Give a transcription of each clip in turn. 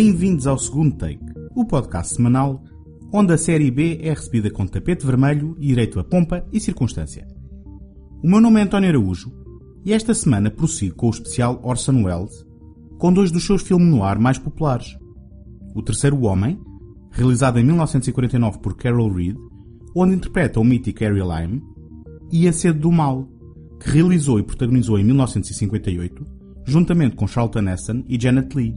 Bem-vindos ao segundo take, o podcast semanal onde a série B é recebida com tapete vermelho e direito a pompa e circunstância. O meu nome é António Araújo e esta semana prossigo com o especial Orson Welles com dois dos seus filmes no ar mais populares. O Terceiro Homem, realizado em 1949 por Carol Reed, onde interpreta o mítico Harry Lime, e A Sede do Mal, que realizou e protagonizou em 1958, juntamente com Charlton Heston e Janet Leigh.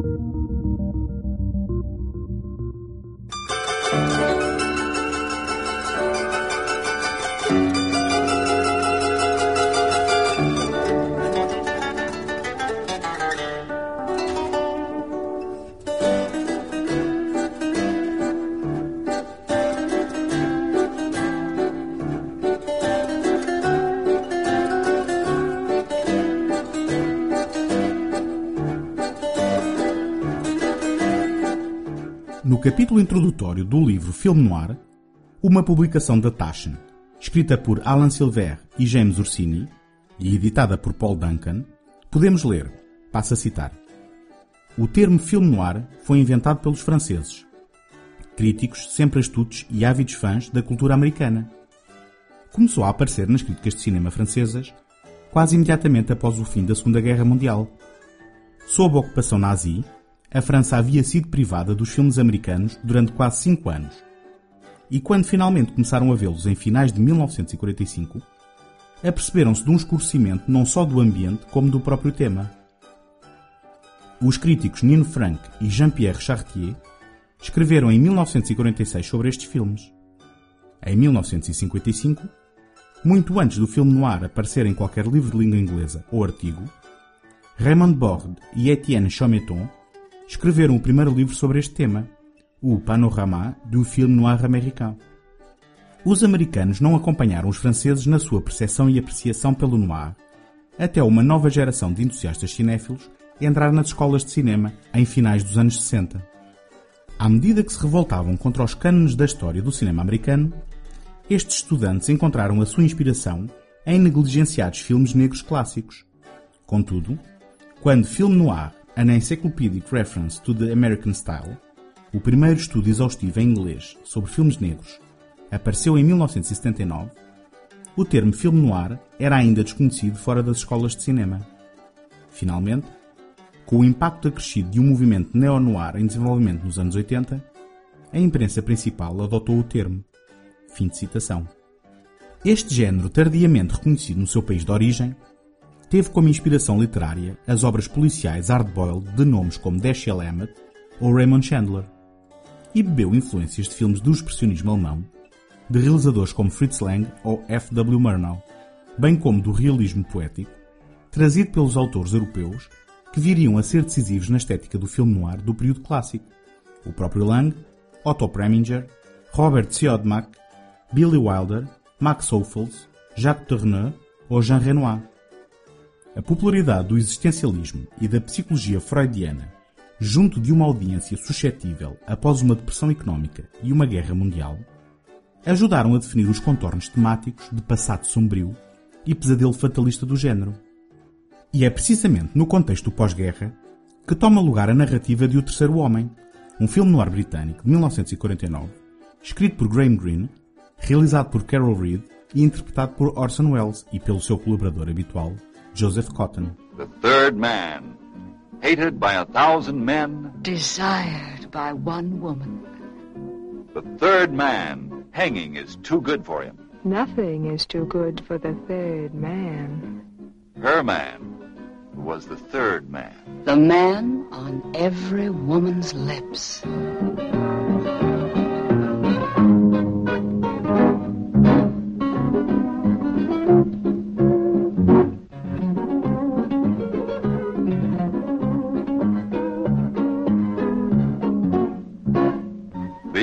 Capítulo introdutório do livro Filme Noir, uma publicação da Taschen, escrita por Alan Silver e James Ursini e editada por Paul Duncan, podemos ler, passo a citar, O termo filme noir foi inventado pelos franceses, críticos sempre astutos e ávidos fãs da cultura americana. Começou a aparecer nas críticas de cinema francesas quase imediatamente após o fim da Segunda Guerra Mundial. Sob a ocupação nazi, a França havia sido privada dos filmes americanos durante quase cinco anos. E quando finalmente começaram a vê-los em finais de 1945, aperceberam-se de um escurecimento não só do ambiente como do próprio tema. Os críticos Nino Frank e Jean-Pierre Chartier escreveram em 1946 sobre estes filmes. Em 1955, muito antes do filme noir aparecer em qualquer livro de língua inglesa ou artigo, Raymond Borde e Etienne Chometon escreveram o primeiro livro sobre este tema, o Panorama do filme noir americano. Os americanos não acompanharam os franceses na sua percepção e apreciação pelo noir, até uma nova geração de entusiastas cinéfilos entrar nas escolas de cinema em finais dos anos 60. À medida que se revoltavam contra os cânones da história do cinema americano, estes estudantes encontraram a sua inspiração em negligenciados filmes negros clássicos. Contudo, quando filme noir An Encyclopedic Reference to the American Style, o primeiro estudo exaustivo em inglês sobre filmes negros, apareceu em 1979, o termo filme noir era ainda desconhecido fora das escolas de cinema. Finalmente, com o impacto acrescido de um movimento neo-noir em desenvolvimento nos anos 80, a imprensa principal adotou o termo. Fim de citação. Este género, tardiamente reconhecido no seu país de origem, teve como inspiração literária as obras policiais hard-boiled de nomes como Dashiell Hammett ou Raymond Chandler, e bebeu influências de filmes do expressionismo alemão, de realizadores como Fritz Lang ou F. W. Murnau, bem como do realismo poético, trazido pelos autores europeus que viriam a ser decisivos na estética do filme noir do período clássico. O próprio Lang, Otto Preminger, Robert Siodmak, Billy Wilder, Max Ophuls, Jacques Tourneur ou Jean Renoir. A popularidade do existencialismo e da psicologia freudiana junto de uma audiência suscetível após uma depressão económica e uma guerra mundial ajudaram a definir os contornos temáticos de passado sombrio e pesadelo fatalista do género. E é precisamente no contexto pós-guerra que toma lugar a narrativa de O Terceiro Homem, um filme noir britânico de 1949, escrito por Graham Greene, realizado por Carol Reed e interpretado por Orson Welles e pelo seu colaborador habitual, Joseph Cotton. The third man, hated by a thousand men. Desired by one woman. The third man, hanging is too good for him. Nothing is too good for the third man. Her man was the third man. The man on every woman's lips.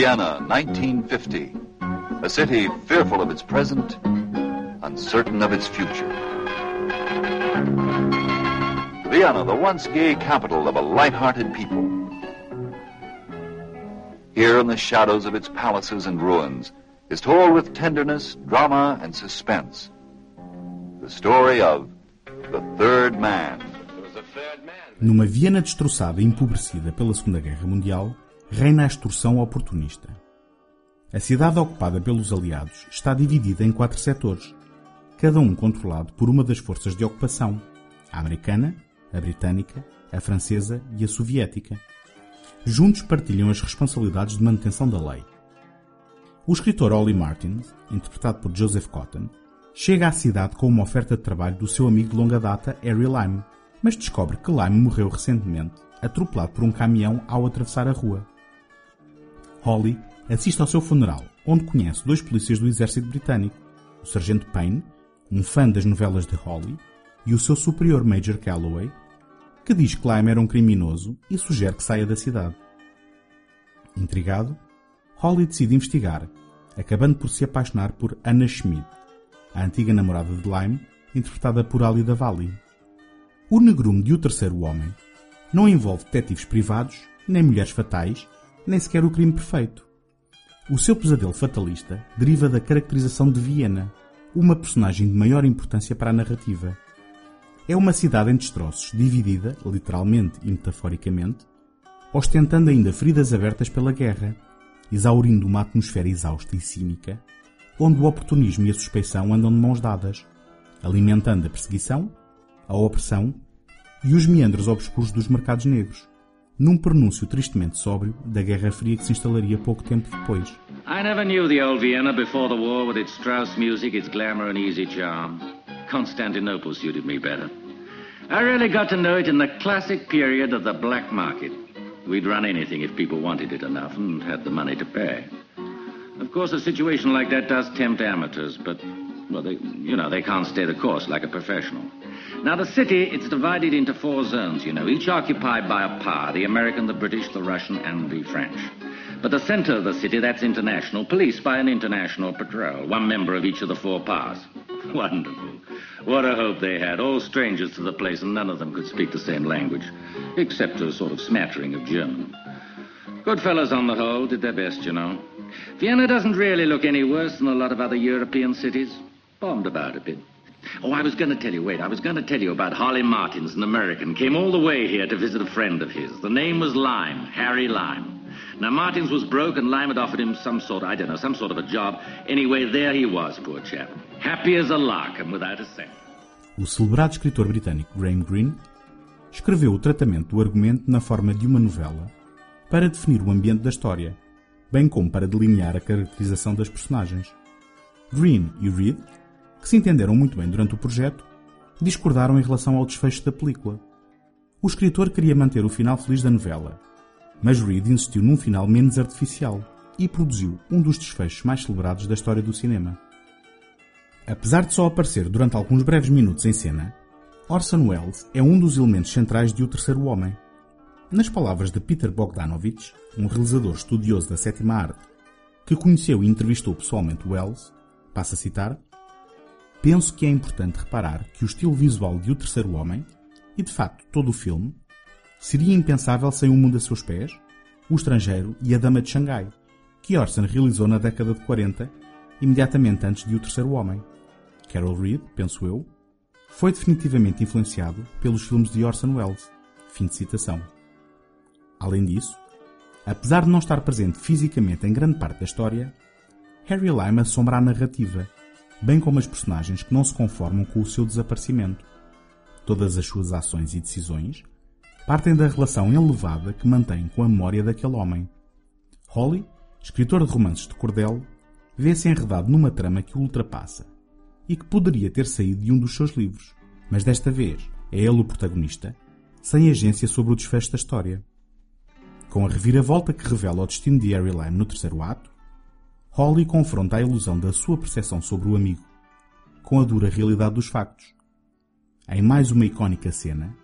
Vienna, 1950. A city fearful of its present, uncertain of its future. Vienna, the once gay capital of a light-hearted people. Here in the shadows of its palaces and ruins is told with tenderness, drama, and suspense the story of the Third Man. Numa Viena destroçada e empobrecida pela Segunda Guerra Mundial, reina a extorsão oportunista. A cidade ocupada pelos aliados está dividida em quatro setores, cada um controlado por uma das forças de ocupação, a americana, a britânica, a francesa e a soviética. Juntos partilham as responsabilidades de manutenção da lei. O escritor Ollie Martin, interpretado por Joseph Cotton, chega à cidade com uma oferta de trabalho do seu amigo de longa data, Harry Lime, mas descobre que Lime morreu recentemente, atropelado por um caminhão ao atravessar a rua. Holly assiste ao seu funeral, onde conhece dois polícias do exército britânico, o Sargento Payne, um fã das novelas de Holly, e o seu superior Major Calloway, que diz que Lime era um criminoso e sugere que saia da cidade. Intrigado, Holly decide investigar, acabando por se apaixonar por Anna Schmidt, a antiga namorada de Lime, interpretada por Ali Davali. O negrume de O Terceiro Homem não envolve detetives privados, nem mulheres fatais, nem sequer o crime perfeito. O seu pesadelo fatalista deriva da caracterização de Viena, uma personagem de maior importância para a narrativa. É uma cidade em destroços, dividida, literalmente e metaforicamente, ostentando ainda feridas abertas pela guerra, exaurindo uma atmosfera exausta e cínica, onde o oportunismo e a suspeição andam de mãos dadas, alimentando a perseguição, a opressão e os meandros obscuros dos mercados negros, num pronúncio tristemente sóbrio da Guerra Fria que se instalaria pouco tempo depois. I never knew the old Vienna before the war with its Strauss music, its glamour and easy charm. Constantinople suited me better. I really got to know it in the classic period of the black market. We'd run anything if people wanted it enough and had the money to pay. Of course, a situation like that does tempt amateurs, but, well, they, you know, they can't stay the course like a professional. Now, the city, it's divided into four zones, you know, each occupied by a power the American, the British, the Russian, and the French. But the center of the city, that's international, policed by an international patrol, one member of each of the four powers. Wonderful. What a hope they had. All strangers to the place, and none of them could speak the same language, except a sort of smattering of German. Good fellows on the whole, did their best, you know. Vienna doesn't really look any worse than a lot of other European cities. Bombed about a bit. Oh, I was going to tell you, wait, I was going to tell you about Holly Martins, an American. Came all the way here to visit a friend of his. The name was Lime, Harry Lime. Now, Martins was broke and Lime had offered him some sort, I don't know, some sort of a job. Anyway, there he was, poor chap. Happy as a lark and without a cent. O celebrado escritor britânico Graham Greene escreveu o tratamento do argumento na forma de uma novela para definir o ambiente da história, bem como para delinear a caracterização das personagens. Greene e Reed, que se entenderam muito bem durante o projeto, discordaram em relação ao desfecho da película. O escritor queria manter o final feliz da novela, mas Reed insistiu num final menos artificial e produziu um dos desfechos mais celebrados da história do cinema. Apesar de só aparecer durante alguns breves minutos em cena, Orson Welles é um dos elementos centrais de O Terceiro Homem. Nas palavras de Peter Bogdanovich, um realizador estudioso da sétima arte, que conheceu e entrevistou pessoalmente Welles, passa a citar, Penso que é importante reparar que o estilo visual de O Terceiro Homem, e de facto todo o filme, seria impensável sem O Mundo a Seus Pés, O Estrangeiro e A Dama de Xangai, que Orson realizou na década de 40, imediatamente antes de O Terceiro Homem. Carol Reed, penso eu, foi definitivamente influenciado pelos filmes de Orson Welles. Fim de citação. Além disso, apesar de não estar presente fisicamente em grande parte da história, Harry Lime assombra a narrativa, bem como as personagens que não se conformam com o seu desaparecimento. Todas as suas ações e decisões partem da relação elevada que mantém com a memória daquele homem. Holly, escritor de romances de cordel, vê-se enredado numa trama que o ultrapassa e que poderia ter saído de um dos seus livros, mas desta vez é ele o protagonista, sem agência sobre o desfecho da história. Com a reviravolta que revela o destino de Harry no terceiro ato, Holly confronta a ilusão da sua percepção sobre o amigo com a dura realidade dos factos. Em mais uma icónica cena,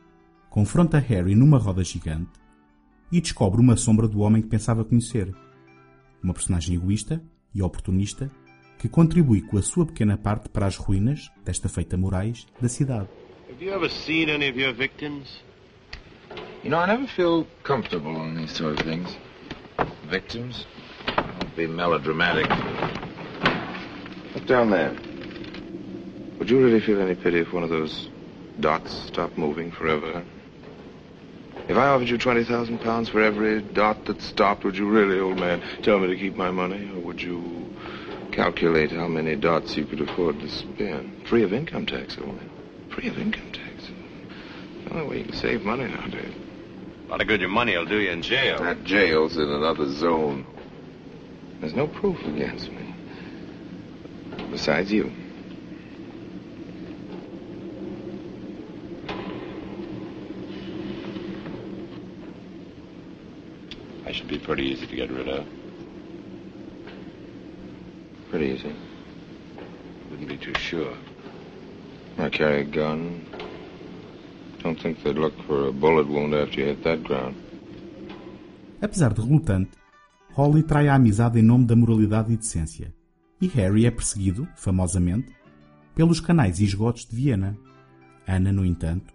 confronta Harry numa roda gigante e descobre uma sombra do homem que pensava conhecer. Uma personagem egoísta e oportunista que contribui com a sua pequena parte para as ruínas, desta feita morais, da cidade. Have you ever seen any of your victims? You know, I never feel comfortable on these sort of things. Victims? Don't be melodramatic. Look down there. Would you really feel any pity if one of those dots stopped moving forever? If I offered you 20,000 pounds for every dot that stopped, would you really, old man, tell me to keep my money? Or would you calculate how many dots you could afford to spend? Free of income tax, old man. Free of income tax. The only way you can save money nowadays. A lot of good your money will do you in jail. That jail's in another zone. There's no proof against me. Besides you. I should be pretty easy to get rid of. Pretty easy. Wouldn't be too sure. I carry a gun. Don't think they'd look for a bullet wound after you hit that ground. Apesar de relutante, Holly trai a amizade em nome da moralidade e decência, e Harry é perseguido, famosamente, pelos canais e esgotos de Viena. Ana, no entanto,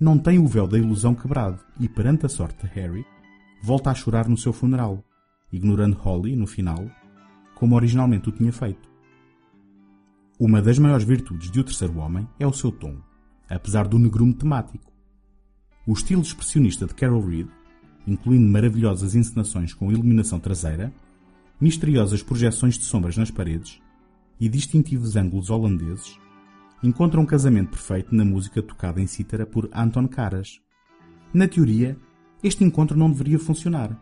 não tem o véu da ilusão quebrado e, perante a sorte de Harry, volta a chorar no seu funeral, ignorando Holly, no final, como originalmente o tinha feito. Uma das maiores virtudes de O Terceiro Homem é o seu tom, apesar do negrume temático. O estilo expressionista de Carol Reed, incluindo maravilhosas encenações com iluminação traseira, misteriosas projeções de sombras nas paredes e distintivos ângulos holandeses, encontram um casamento perfeito na música tocada em cítara por Anton Karas. Na teoria, este encontro não deveria funcionar.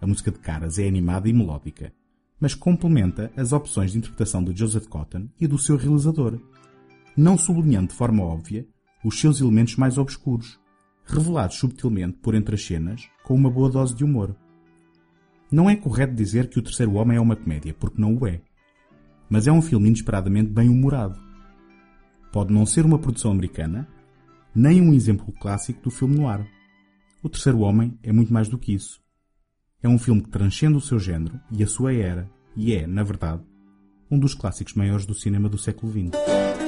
A música de Caras é animada e melódica, mas complementa as opções de interpretação de Joseph Cotton e do seu realizador, não sublinhando de forma óbvia os seus elementos mais obscuros, revelados subtilmente por entre as cenas com uma boa dose de humor. Não é correto dizer que O Terceiro Homem é uma comédia, porque não o é. Mas é um filme inesperadamente bem humorado. Pode não ser uma produção americana, nem um exemplo clássico do filme noir. O Terceiro Homem é muito mais do que isso. É um filme que transcende o seu género e a sua era, e é, na verdade, um dos clássicos maiores do cinema do século XX.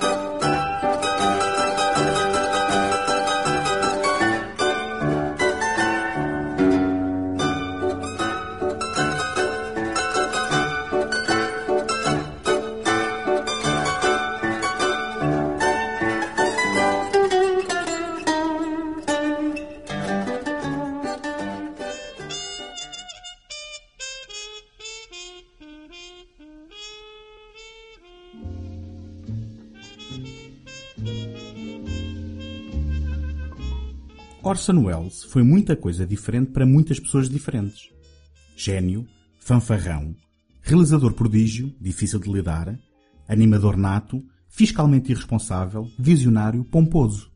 Orson Welles foi muita coisa diferente para muitas pessoas diferentes. Gênio, fanfarrão, realizador prodígio, difícil de lidar, animador nato, fiscalmente irresponsável, visionário, pomposo.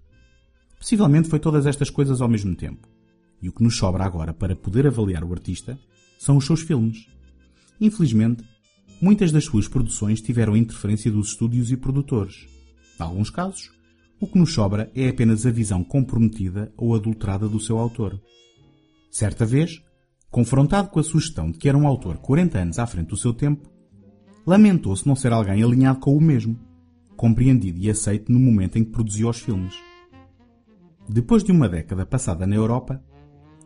Possivelmente foi todas estas coisas ao mesmo tempo. E o que nos sobra agora para poder avaliar o artista são os seus filmes. Infelizmente, muitas das suas produções tiveram interferência dos estúdios e produtores. Em alguns casos, o que nos sobra é apenas a visão comprometida ou adulterada do seu autor. Certa vez, confrontado com a sugestão de que era um autor 40 anos à frente do seu tempo, lamentou-se não ser alguém alinhado com o mesmo, compreendido e aceito no momento em que produziu os filmes. Depois de uma década passada na Europa,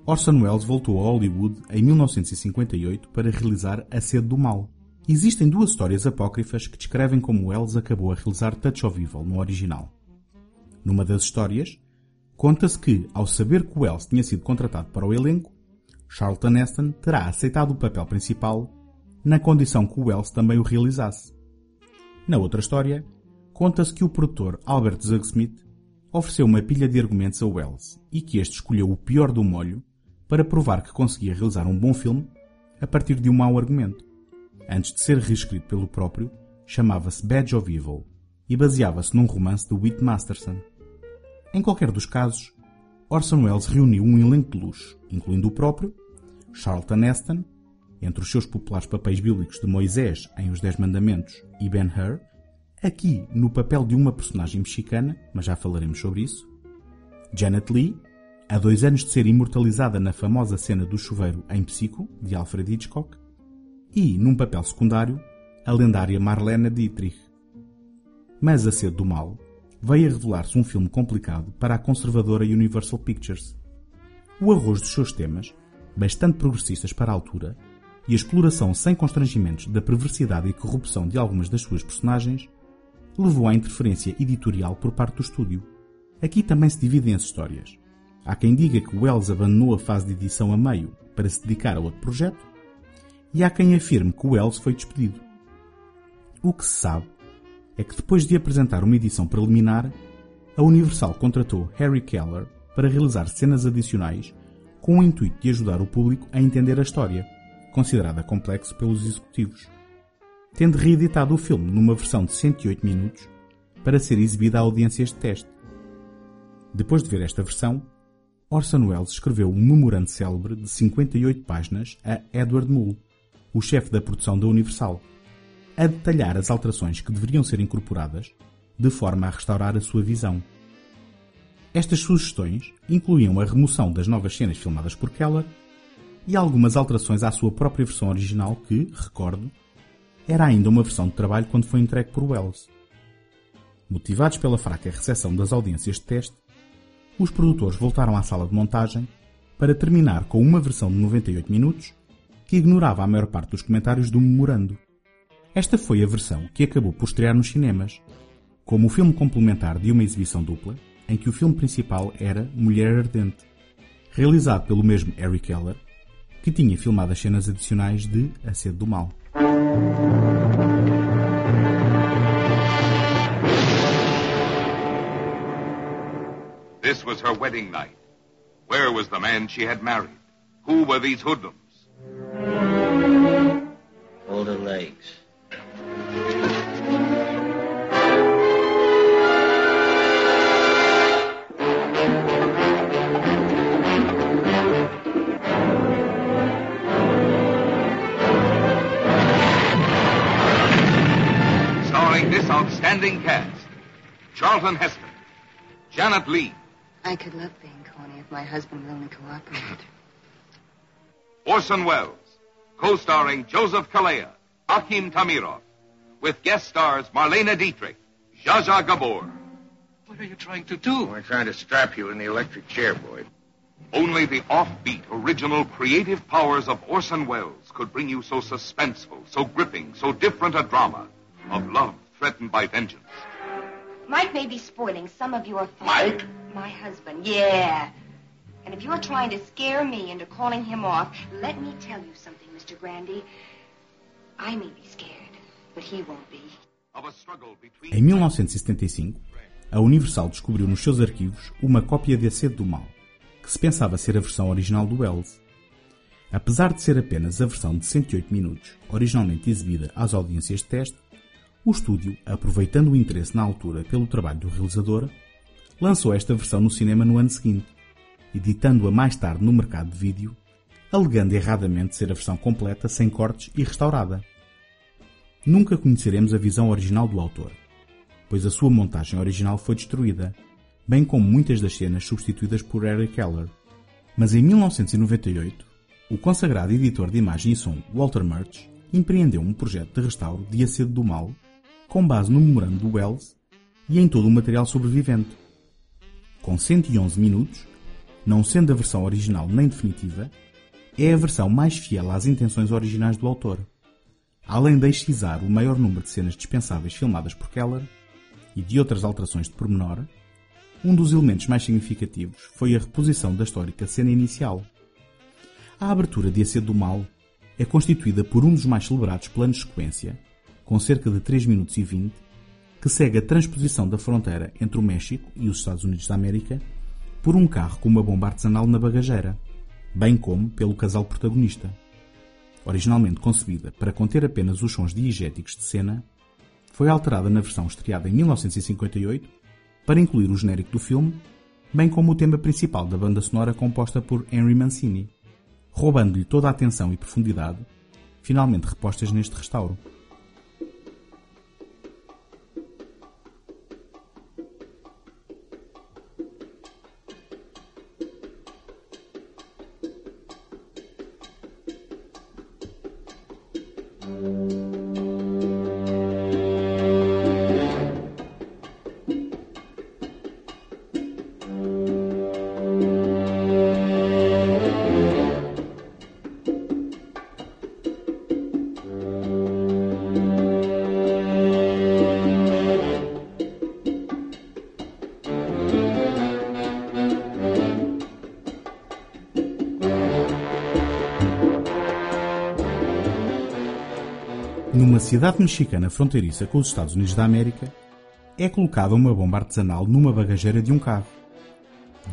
Orson Welles voltou a Hollywood em 1958 para realizar A Sede do Mal. Existem duas histórias apócrifas que descrevem como Welles acabou a realizar Touch of Evil no original. Numa das histórias, conta-se que, ao saber que Wells tinha sido contratado para o elenco, Charlton Heston terá aceitado o papel principal na condição que Wells também o realizasse. Na outra história, conta-se que o produtor Albert Zugsmith ofereceu uma pilha de argumentos a Wells e que este escolheu o pior do molho para provar que conseguia realizar um bom filme a partir de um mau argumento. Antes de ser reescrito pelo próprio, chamava-se Badge of Evil e baseava-se num romance de Whit Masterson. Em qualquer dos casos, Orson Welles reuniu um elenco de luxo, incluindo o próprio, Charlton Heston, entre os seus populares papéis bíblicos de Moisés em Os Dez Mandamentos e Ben-Hur, aqui no papel de uma personagem mexicana, mas já falaremos sobre isso, Janet Lee, há dois anos de ser imortalizada na famosa cena do chuveiro em Psico, de Alfred Hitchcock, e, num papel secundário, a lendária Marlene Dietrich. Mas A Sede do Mal veio a revelar-se um filme complicado para a conservadora Universal Pictures. O arroz dos seus temas, bastante progressistas para a altura, e a exploração sem constrangimentos da perversidade e corrupção de algumas das suas personagens, levou à interferência editorial por parte do estúdio. Aqui também se dividem as histórias. Há quem diga que Wells abandonou a fase de edição a meio para se dedicar a outro projeto, e há quem afirme que Wells foi despedido. O que se sabe é que depois de apresentar uma edição preliminar, a Universal contratou Harry Keller para realizar cenas adicionais com o intuito de ajudar o público a entender a história, considerada complexo pelos executivos, tendo reeditado o filme numa versão de 108 minutos para ser exibida a audiências de teste. Depois de ver esta versão, Orson Welles escreveu um memorando célebre de 58 páginas a Edward Mull, o chefe da produção da Universal, a detalhar as alterações que deveriam ser incorporadas de forma a restaurar a sua visão. Estas sugestões incluíam a remoção das novas cenas filmadas por Keller e algumas alterações à sua própria versão original que, recordo, era ainda uma versão de trabalho quando foi entregue por Wells. Motivados pela fraca recepção das audiências de teste, os produtores voltaram à sala de montagem para terminar com uma versão de 98 minutos que ignorava a maior parte dos comentários do memorando. Esta foi a versão que acabou por estrear nos cinemas, como o filme complementar de uma exibição dupla, em que o filme principal era Mulher Ardente, realizado pelo mesmo Harry Keller, que tinha filmado as cenas adicionais de A Sede do Mal. This was her wedding night. Where was the man she had married? Who were these hoodlums? Hold her legs. This outstanding cast Charlton Heston, Janet Lee, I could love being corny if my husband would only cooperate. Orson Welles, co starring Joseph Kalea, Akim Tamirov, with guest stars Marlena Dietrich, Zsa Zsa Gabor. What are you trying to do? We're trying to strap you in the electric chair, Boyd. Only the offbeat, original, creative powers of Orson Welles could bring you so suspenseful, so gripping, so different a drama of love threatened by vengeance. Mike may be spoiling some of your fun. Mike? My husband, yeah. And if you're trying to scare me into calling him off, let me tell you something, Mr. Grandy. I may be scared, but he won't be. Of a struggle between Em 1975, a Universal descobriu nos seus arquivos uma cópia de A Sede do Mal, que se pensava ser a versão original do Wells. Apesar de ser apenas a versão de 108 minutos, originalmente exibida às audiências de teste, o estúdio, aproveitando o interesse na altura pelo trabalho do realizador, lançou esta versão no cinema no ano seguinte, editando-a mais tarde no mercado de vídeo, alegando erradamente ser a versão completa, sem cortes e restaurada. Nunca conheceremos a visão original do autor, pois a sua montagem original foi destruída, bem como muitas das cenas substituídas por Eric Keller. Mas em 1998, o consagrado editor de imagem e som Walter Murch empreendeu um projeto de restauro de A Sede do Mal, com base no memorando do Wells e em todo o material sobrevivente. Com 111 minutos, não sendo a versão original nem definitiva, é a versão mais fiel às intenções originais do autor. Além de excisar o maior número de cenas dispensáveis filmadas por Keller e de outras alterações de pormenor, um dos elementos mais significativos foi a reposição da histórica cena inicial. A abertura de A Sede do Mal é constituída por um dos mais celebrados planos de sequência, com cerca de 3 minutos e 20, que segue a transposição da fronteira entre o México e os Estados Unidos da América por um carro com uma bomba artesanal na bagageira, bem como pelo casal protagonista. Originalmente concebida para conter apenas os sons diegéticos de cena, foi alterada na versão estreada em 1958 para incluir o genérico do filme, bem como o tema principal da banda sonora composta por Henry Mancini, roubando-lhe toda a atenção e profundidade, finalmente repostas neste restauro. Cidade mexicana fronteiriça com os Estados Unidos da América, é colocada uma bomba artesanal numa bagageira de um carro.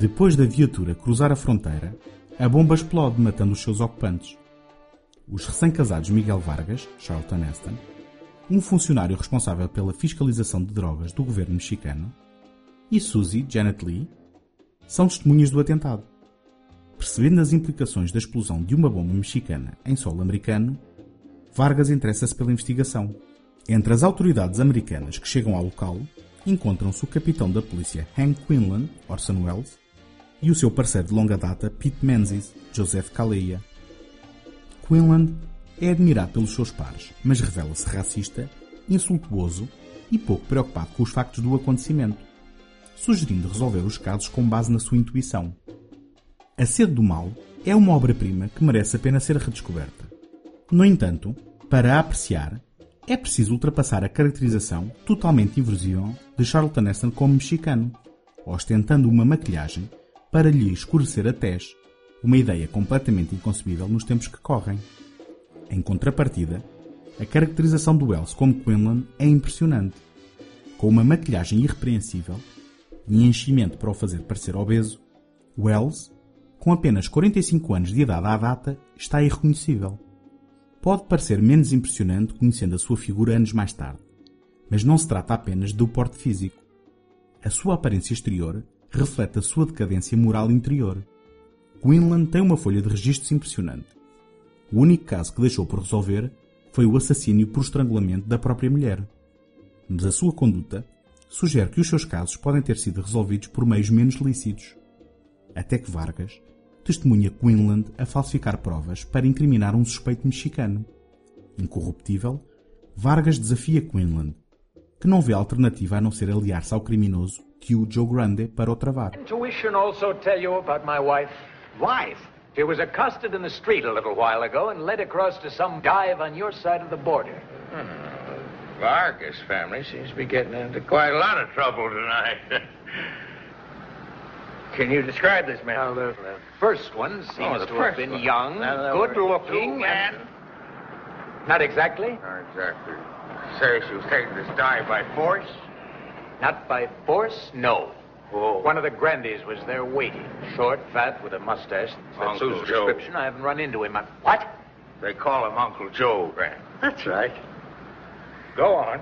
Depois da viatura cruzar a fronteira, a bomba explode, matando os seus ocupantes. Os recém-casados Miguel Vargas, Charlton Heston, um funcionário responsável pela fiscalização de drogas do governo mexicano, e Suzy Janet Lee, são testemunhas do atentado. Percebendo as implicações da explosão de uma bomba mexicana em solo americano, Vargas interessa-se pela investigação. Entre as autoridades americanas que chegam ao local, encontram-se o capitão da polícia Hank Quinlan, Orson Welles, e o seu parceiro de longa data Pete Menzies, Joseph Kaleia. Quinlan é admirado pelos seus pares, mas revela-se racista, insultuoso e pouco preocupado com os factos do acontecimento, sugerindo resolver os casos com base na sua intuição. A Sede do Mal é uma obra-prima que merece a pena ser redescoberta. No entanto, para apreciar, é preciso ultrapassar a caracterização totalmente inverossímil de Charlton Heston como mexicano, ostentando uma maquilhagem para lhe escurecer a tez, uma ideia completamente inconcebível nos tempos que correm. Em contrapartida, a caracterização do Wells como Quinlan é impressionante, com uma maquilhagem irrepreensível e enchimento para o fazer parecer obeso, Wells, com apenas 45 anos de idade à data, está irreconhecível. Pode parecer menos impressionante conhecendo a sua figura anos mais tarde, mas não se trata apenas do porte físico. A sua aparência exterior reflete a sua decadência moral interior. Quinlan tem uma folha de registros impressionante. O único caso que deixou por resolver foi o assassínio por estrangulamento da própria mulher. Mas a sua conduta sugere que os seus casos podem ter sido resolvidos por meios menos lícitos. Até que Vargas, testemunha Quinlan a falsificar provas para incriminar um suspeito mexicano. Incorruptível, Vargas desafia Quinlan, que não vê alternativa a não ser aliar-se ao criminoso que o Joe Grande para o travar. Intuition also tell you about my wife. Wife? She was accosted in the street a little while ago and led across to some dive on your side of the border. Hmm. Vargas family seems to be getting into quite a lot of trouble tonight. Can you describe this man? Now, the, the first one oh, seems Oh, to have been one. young, Now, good looking, two men. and... Not exactly. Not exactly. Say she was taking this dive by force? Not by force, no. Oh. One of the grandees was there waiting. Short, fat, with a mustache. That's Uncle Sue's Joe. description. I haven't run into him. I- What? They call him Uncle Joe, Grant. That's right. Go on.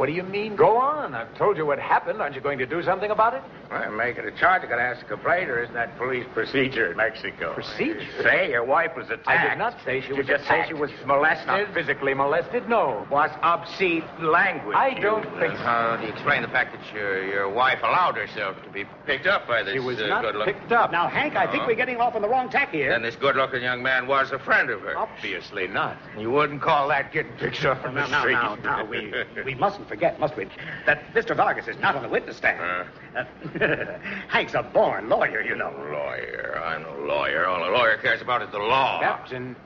What do you mean, go on? I've told you what happened. Aren't you going to do something about it? Well, making a charge, I gotta ask a complaint, or isn't that police procedure in Mexico? Procedure? Say your wife was attacked. I did not say she Did was you just say she was molested? Not physically molested, no. Was obscene language. I don't think so. How do you explain the fact that your your wife allowed herself to be picked up by this She was uh, not good looking? picked up. Now, Hank, I think Oh. we're getting off on the wrong tack here. Then this good-looking young man was a friend of hers. Obviously not. You wouldn't call that getting picked up from now, the now, street. now, now, we, we mustn't forget, must we, that Mr. Vargas is not on the witness stand. Uh, Hank's a born lawyer, you know. Lawyer. I'm no lawyer. All a lawyer cares about is the law. Captain,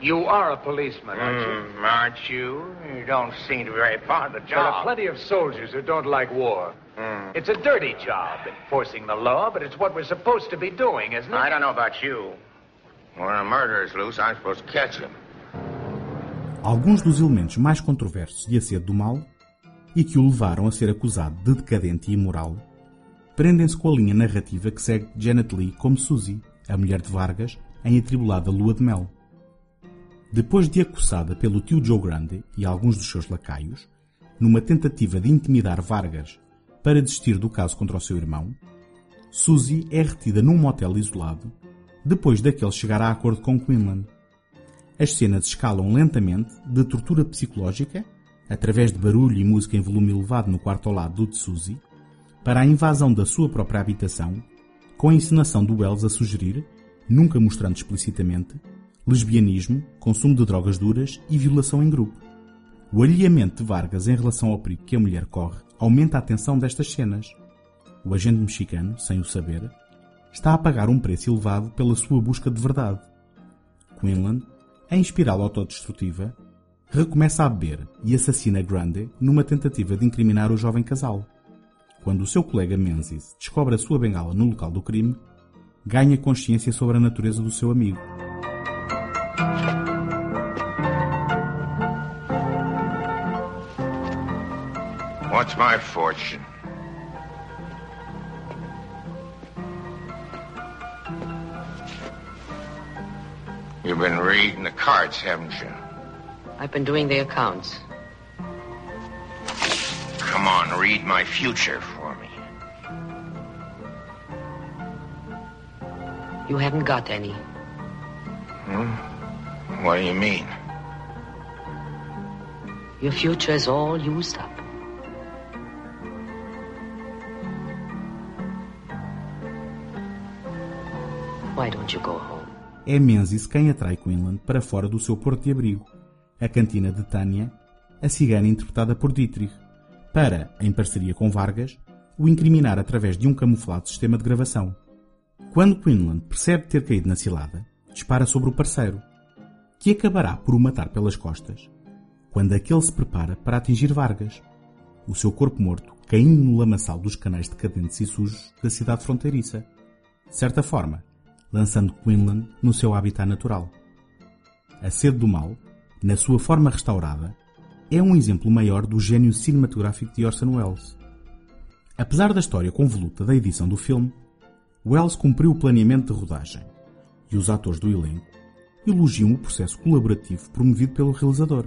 You are a policeman, aren't you? Mm, aren't you? You don't seem to be very fond of the job. There are plenty of soldiers who don't like war. Mm. It's a dirty job, enforcing the law, but it's what we're supposed to be doing, isn't it? I don't know about you. When a murderer's loose, I'm supposed to catch him. Alguns dos elementos mais controversos de Acedo do Mal e que o levaram a ser acusado de decadente e imoral prendem-se com a linha narrativa que segue Janet Lee como Suzy, a mulher de Vargas, em atribulada lua de mel. Depois de acossada pelo tio Joe Grande e alguns dos seus lacaios, numa tentativa de intimidar Vargas para desistir do caso contra o seu irmão, Suzy é retida num motel isolado depois daquele chegar a acordo com Quinlan. As cenas escalam lentamente de tortura psicológica, através de barulho e música em volume elevado no quarto ao lado do de Suzy, para a invasão da sua própria habitação, com a encenação do Wells a sugerir, nunca mostrando explicitamente, lesbianismo, consumo de drogas duras e violação em grupo. O alheamento de Vargas em relação ao perigo que a mulher corre aumenta a tensão destas cenas. O agente mexicano, sem o saber, está a pagar um preço elevado pela sua busca de verdade. Quinlan, em espiral autodestrutiva, recomeça a beber e assassina Grande numa tentativa de incriminar o jovem casal. Quando o seu colega Menzies descobre a sua bengala no local do crime, ganha consciência sobre a natureza do seu amigo. What's my fortune? You've been reading the cards, haven't you? I've been doing the accounts. Come on, read my future for me. You haven't got any. Hmm? What do you mean? Your future is all used up. Why don't you go home? É Menzies quem atrai Quinlan para fora do seu porto de abrigo, a cantina de Tânia, a cigana interpretada por Dietrich, para, em parceria com Vargas, o incriminar através de um camuflado sistema de gravação. Quando Quinlan percebe ter caído na cilada, dispara sobre o parceiro, que acabará por o matar pelas costas, quando aquele se prepara para atingir Vargas, o seu corpo morto caindo no lamaçal dos canais decadentes e sujos da cidade fronteiriça. De certa forma, lançando Quinlan no seu habitat natural. A Sede do Mal, na sua forma restaurada, é um exemplo maior do gênio cinematográfico de Orson Welles. Apesar da história convoluta da edição do filme, Welles cumpriu o planeamento de rodagem e os atores do elenco elogiam o processo colaborativo promovido pelo realizador.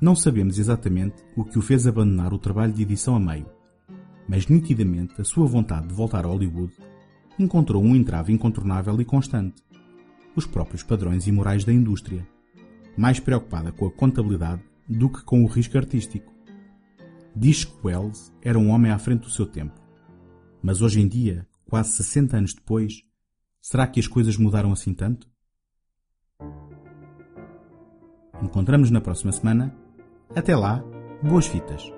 Não sabemos exatamente o que o fez abandonar o trabalho de edição a meio, mas nitidamente a sua vontade de voltar a Hollywood encontrou um entrave incontornável e constante: os próprios padrões e morais da indústria, mais preocupada com a contabilidade do que com o risco artístico. Diz que Wells era um homem à frente do seu tempo. Mas hoje em dia, quase 60 anos depois, será que as coisas mudaram assim tanto? Encontramos na próxima semana. Até lá, boas fitas!